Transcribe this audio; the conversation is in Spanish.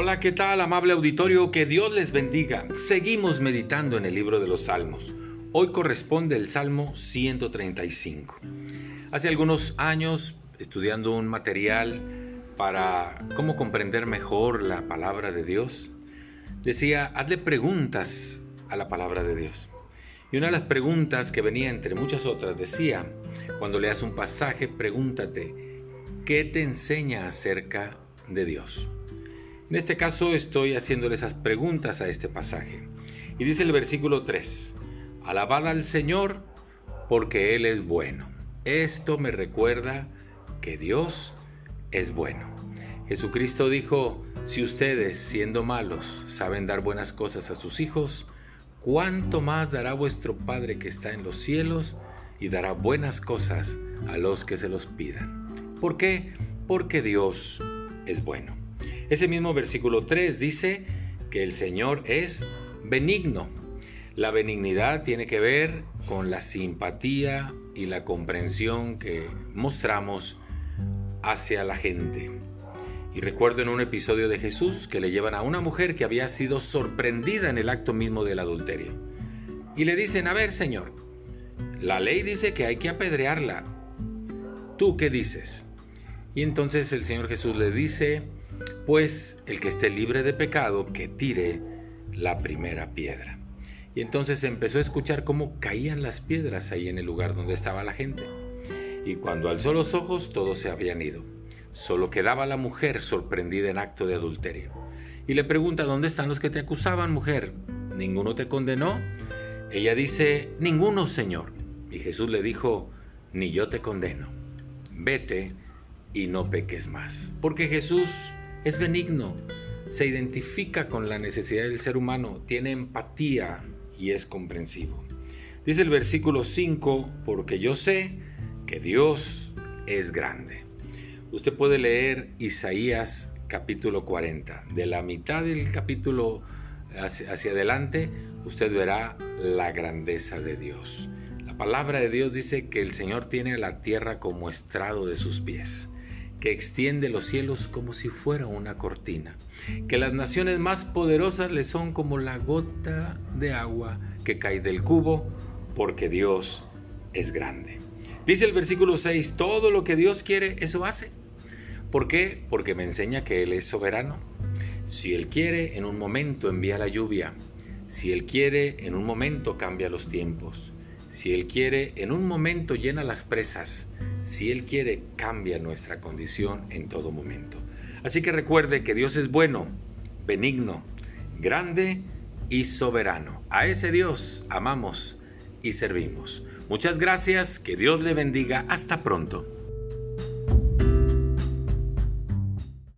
Hola, ¿qué tal, amable auditorio? Que Dios les bendiga. Seguimos meditando en el libro de los Salmos. Hoy corresponde el Salmo 135. Hace algunos años, estudiando un material para cómo comprender mejor la palabra de Dios, decía, hazle preguntas a la palabra de Dios. Y una de las preguntas que venía entre muchas otras decía, cuando leas un pasaje, pregúntate, ¿qué te enseña acerca de Dios? En este caso estoy haciéndole esas preguntas a este pasaje. Y dice el versículo 3, Alabad al Señor porque Él es bueno. Esto me recuerda que Dios es bueno. Jesucristo dijo, si ustedes, siendo malos, saben dar buenas cosas a sus hijos, ¿cuánto más dará vuestro Padre que está en los cielos y dará buenas cosas a los que se los pidan? ¿Por qué? Porque Dios es bueno. Ese mismo versículo 3 dice que el Señor es benigno. La benignidad tiene que ver con la simpatía y la comprensión que mostramos hacia la gente. Y recuerdo en un episodio de Jesús que le llevan a una mujer que había sido sorprendida en el acto mismo del adulterio. Y le dicen, a ver Señor, la ley dice que hay que apedrearla. ¿Tú qué dices? Y entonces el Señor Jesús le dice, pues el que esté libre de pecado, que tire la primera piedra. Y entonces empezó a escuchar cómo caían las piedras ahí en el lugar donde estaba la gente. Y cuando alzó los ojos, todos se habían ido. Solo quedaba la mujer sorprendida en acto de adulterio. Y le pregunta, ¿dónde están los que te acusaban, mujer? ¿Ninguno te condenó? Ella dice, ninguno, Señor. Y Jesús le dijo, ni yo te condeno. Vete y no peques más. Porque Jesús es benigno, se identifica con la necesidad del ser humano, tiene empatía y es comprensivo. Dice el versículo 5, porque yo sé que Dios es grande. Usted puede leer Isaías capítulo 40. De la mitad del capítulo hacia, adelante, usted verá la grandeza de Dios. La palabra de Dios dice que el Señor tiene la tierra como estrado de sus pies, que extiende los cielos como si fuera una cortina, que las naciones más poderosas le son como la gota de agua que cae del cubo, porque Dios es grande. Dice el versículo 6, todo lo que Dios quiere, eso hace. ¿Por qué? Porque me enseña que Él es soberano. Si Él quiere, en un momento envía la lluvia. Si Él quiere, en un momento cambia los tiempos. Si Él quiere, en un momento llena las presas. Si Él quiere, cambia nuestra condición en todo momento. Así que recuerde que Dios es bueno, benigno, grande y soberano. A ese Dios amamos y servimos. Muchas gracias, que Dios le bendiga, hasta pronto.